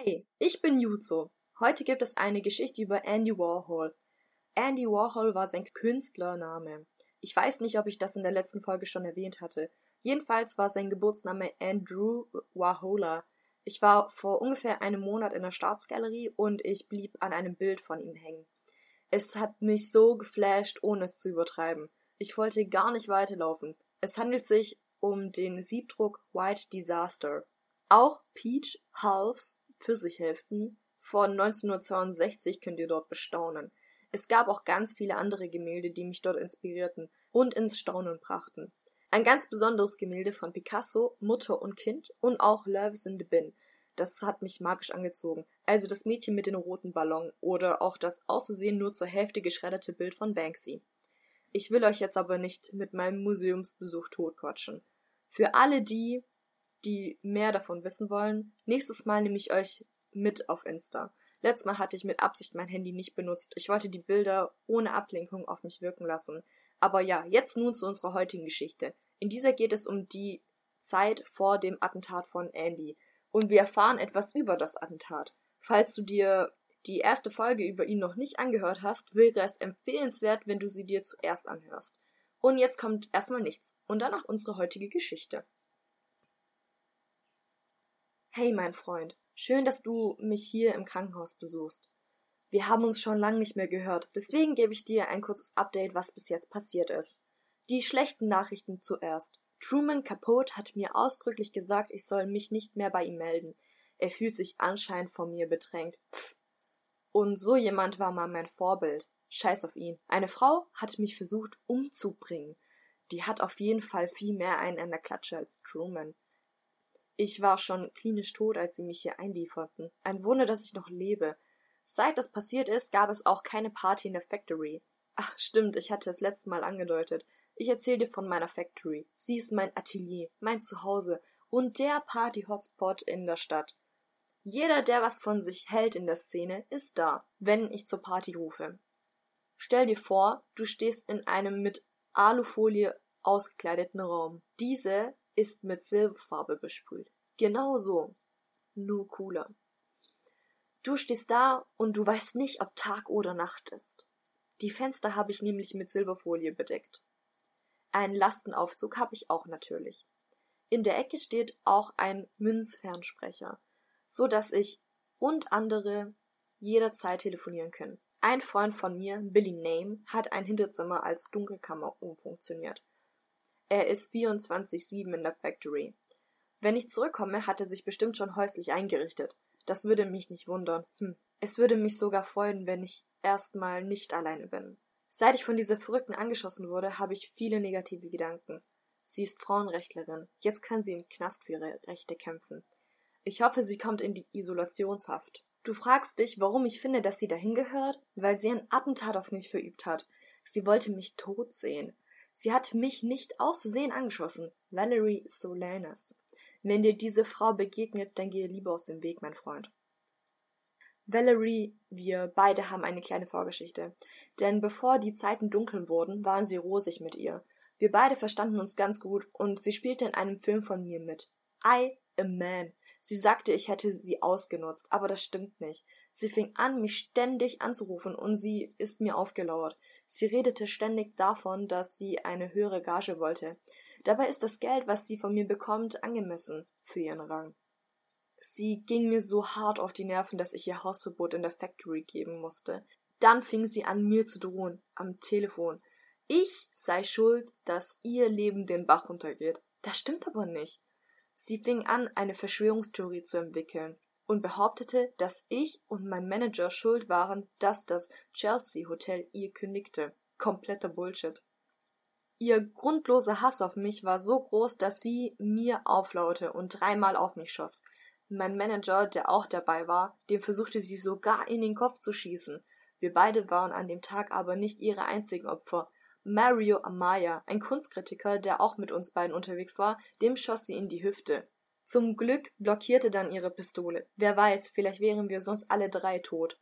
Hey, ich bin Juzo. Heute gibt es eine Geschichte über Andy Warhol. Andy Warhol war sein Künstlername. Ich weiß nicht, ob ich das in der letzten Folge schon erwähnt hatte. Jedenfalls war sein Geburtsname Andrew Warhola. Ich war vor ungefähr einem Monat in der Staatsgalerie und ich blieb an einem Bild von ihm hängen. Es hat mich so geflasht, ohne es zu übertreiben. Ich wollte gar nicht weiterlaufen. Es handelt sich um den Siebdruck White Disaster. Auch Peach Halves Pfirsichhälften von 1962 könnt ihr dort bestaunen. Es gab auch ganz viele andere Gemälde, die mich dort inspirierten und ins Staunen brachten. Ein ganz besonderes Gemälde von Picasso, Mutter und Kind und auch Love's in the Bin. Das hat mich magisch angezogen. Also das Mädchen mit den roten Ballon oder auch das auszusehen nur zur Hälfte geschredderte Bild von Banksy. Ich will euch jetzt aber nicht mit meinem Museumsbesuch totquatschen. Für alle die, die mehr davon wissen wollen, nächstes Mal nehme ich euch mit auf Insta. Letztes Mal hatte ich mit Absicht mein Handy nicht benutzt. Ich wollte die Bilder ohne Ablenkung auf mich wirken lassen. Aber ja, jetzt nun zu unserer heutigen Geschichte. In dieser geht es um die Zeit vor dem Attentat von Andy. Und wir erfahren etwas über das Attentat. Falls du dir die erste Folge über ihn noch nicht angehört hast, wäre es empfehlenswert, wenn du sie dir zuerst anhörst. Und jetzt kommt erstmal nichts und danach unsere heutige Geschichte. Hey, mein Freund, schön, dass du mich hier im Krankenhaus besuchst. Wir haben uns schon lange nicht mehr gehört, deswegen gebe ich dir ein kurzes Update, was bis jetzt passiert ist. Die schlechten Nachrichten zuerst. Truman Capote hat mir ausdrücklich gesagt, ich soll mich nicht mehr bei ihm melden. Er fühlt sich anscheinend von mir bedrängt. Pff. Und so jemand war mal mein Vorbild. Scheiß auf ihn. Eine Frau hat mich versucht umzubringen. Die hat auf jeden Fall viel mehr einen an der Klatsche als Truman. Ich war schon klinisch tot, als sie mich hier einlieferten. Ein Wunder, dass ich noch lebe. Seit das passiert ist, gab es auch keine Party in der Factory. Ach, stimmt, ich hatte es letztes Mal angedeutet. Ich erzähle dir von meiner Factory. Sie ist mein Atelier, mein Zuhause und der Party-Hotspot in der Stadt. Jeder, der was von sich hält in der Szene, ist da, wenn ich zur Party rufe. Stell dir vor, du stehst in einem mit Alufolie ausgekleideten Raum. Diese ist mit Silberfarbe besprüht. Genau so. Nur cooler. Du stehst da und du weißt nicht, ob Tag oder Nacht ist. Die Fenster habe ich nämlich mit Silberfolie bedeckt. Einen Lastenaufzug habe ich auch natürlich. In der Ecke steht auch ein Münzfernsprecher, so dass ich und andere jederzeit telefonieren können. Ein Freund von mir, Billy Name, hat ein Hinterzimmer als Dunkelkammer umfunktioniert. Er ist 24-7 in der Factory. Wenn ich zurückkomme, hat er sich bestimmt schon häuslich eingerichtet. Das würde mich nicht wundern. Hm. Es würde mich sogar freuen, wenn ich erstmal nicht alleine bin. Seit ich von dieser Verrückten angeschossen wurde, habe ich viele negative Gedanken. Sie ist Frauenrechtlerin. Jetzt kann sie im Knast für ihre Rechte kämpfen. Ich hoffe, sie kommt in die Isolationshaft. Du fragst dich, warum ich finde, dass sie dahin gehört? Weil sie ein Attentat auf mich verübt hat. Sie wollte mich tot sehen. Sie hat mich nicht auszusehen angeschossen. Valerie Solanas. Wenn dir diese Frau begegnet, dann gehe lieber aus dem Weg, mein Freund. Valerie, wir beide haben eine kleine Vorgeschichte. Denn bevor die Zeiten dunkeln wurden, waren sie rosig mit ihr. Wir beide verstanden uns ganz gut und sie spielte in einem Film von mir mit. I a Man. Sie sagte, ich hätte sie ausgenutzt, aber das stimmt nicht. Sie fing an, mich ständig anzurufen und sie ist mir aufgelauert. Sie redete ständig davon, dass sie eine höhere Gage wollte. Dabei ist das Geld, was sie von mir bekommt, angemessen für ihren Rang. Sie ging mir so hart auf die Nerven, dass ich ihr Hausverbot in der Factory geben musste. Dann fing sie an, mir zu drohen, am Telefon. Ich sei schuld, dass ihr Leben den Bach runtergeht. Das stimmt aber nicht. Sie fing an, eine Verschwörungstheorie zu entwickeln und behauptete, dass ich und mein Manager schuld waren, dass das Chelsea Hotel ihr kündigte. Kompletter Bullshit. Ihr grundloser Hass auf mich war so groß, dass sie mir auflaute und dreimal auf mich schoss. Mein Manager, der auch dabei war, dem versuchte sie sogar in den Kopf zu schießen. Wir beide waren an dem Tag aber nicht ihre einzigen Opfer. Mario Amaya, ein Kunstkritiker, der auch mit uns beiden unterwegs war, dem schoss sie in die Hüfte. Zum Glück blockierte dann ihre Pistole. Wer weiß, vielleicht wären wir sonst alle drei tot.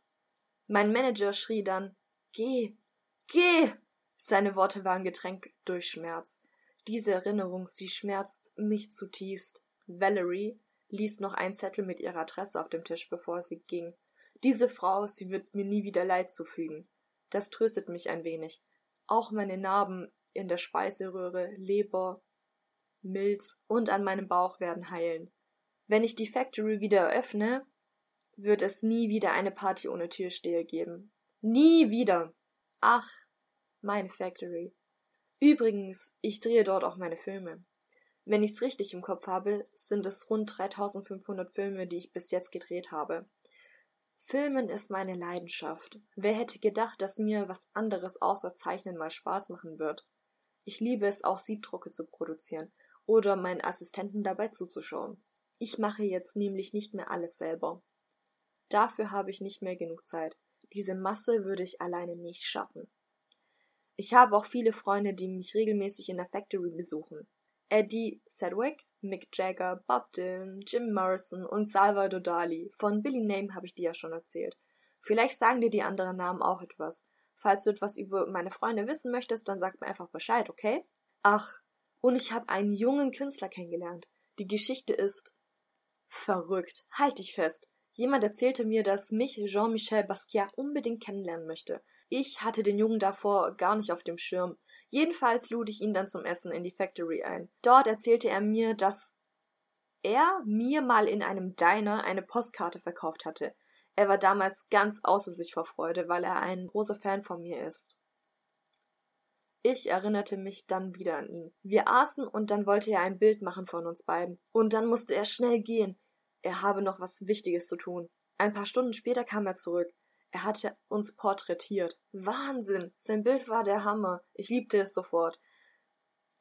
Mein Manager schrie dann Geh. Geh. Seine Worte waren getränkt durch Schmerz. Diese Erinnerung, sie schmerzt mich zutiefst. Valerie, ließ noch einen Zettel mit ihrer Adresse auf dem Tisch, bevor sie ging. Diese Frau, sie wird mir nie wieder Leid zufügen. Das tröstet mich ein wenig. Auch meine Narben in der Speiseröhre, Leber, Milz und an meinem Bauch werden heilen. Wenn ich die Factory wieder eröffne, wird es nie wieder eine Party ohne Türsteher geben. Nie wieder. Ach, meine Factory. Übrigens, ich drehe dort auch meine Filme. Wenn ich's richtig im Kopf habe, sind es rund 3500 Filme, die ich bis jetzt gedreht habe. Filmen ist meine Leidenschaft. Wer hätte gedacht, dass mir was anderes außer Zeichnen mal Spaß machen wird? Ich liebe es auch Siebdrucke zu produzieren oder meinen Assistenten dabei zuzuschauen. Ich mache jetzt nämlich nicht mehr alles selber. Dafür habe ich nicht mehr genug Zeit. Diese Masse würde ich alleine nicht schaffen. Ich habe auch viele Freunde, die mich regelmäßig in der Factory besuchen. Eddie Sedgwick, Mick Jagger, Bob Dylan, Jim Morrison und Salvador Dali. Von Billy Name habe ich dir ja schon erzählt. Vielleicht sagen dir die anderen Namen auch etwas. Falls du etwas über meine Freunde wissen möchtest, dann sag mir einfach Bescheid, okay? Ach, und ich habe einen jungen Künstler kennengelernt. Die Geschichte ist verrückt. Halt dich fest. Jemand erzählte mir, dass mich Jean-Michel Basquiat unbedingt kennenlernen möchte. Ich hatte den Jungen davor gar nicht auf dem Schirm. Jedenfalls lud ich ihn dann zum Essen in die Factory ein. Dort erzählte er mir, dass er mir mal in einem Diner eine Postkarte verkauft hatte. Er war damals ganz außer sich vor Freude, weil er ein großer Fan von mir ist. Ich erinnerte mich dann wieder an ihn. Wir aßen und dann wollte er ein Bild machen von uns beiden. Und dann musste er schnell gehen. Er habe noch was Wichtiges zu tun. Ein paar Stunden später kam er zurück. Er hatte uns porträtiert. Wahnsinn! Sein Bild war der Hammer. Ich liebte es sofort.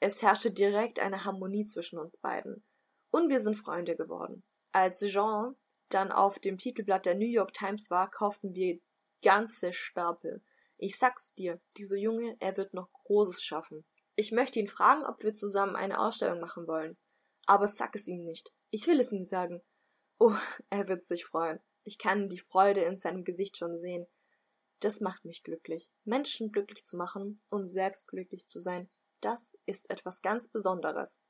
Es herrschte direkt eine Harmonie zwischen uns beiden. Und wir sind Freunde geworden. Als Jean dann auf dem Titelblatt der New York Times war, kauften wir ganze Stapel. Ich sag's dir, dieser Junge, er wird noch Großes schaffen. Ich möchte ihn fragen, ob wir zusammen eine Ausstellung machen wollen. Aber sag es ihm nicht. Ich will es ihm sagen. Oh, er wird sich freuen. Ich kann die Freude in seinem Gesicht schon sehen. Das macht mich glücklich. Menschen glücklich zu machen und selbst glücklich zu sein, das ist etwas ganz Besonderes.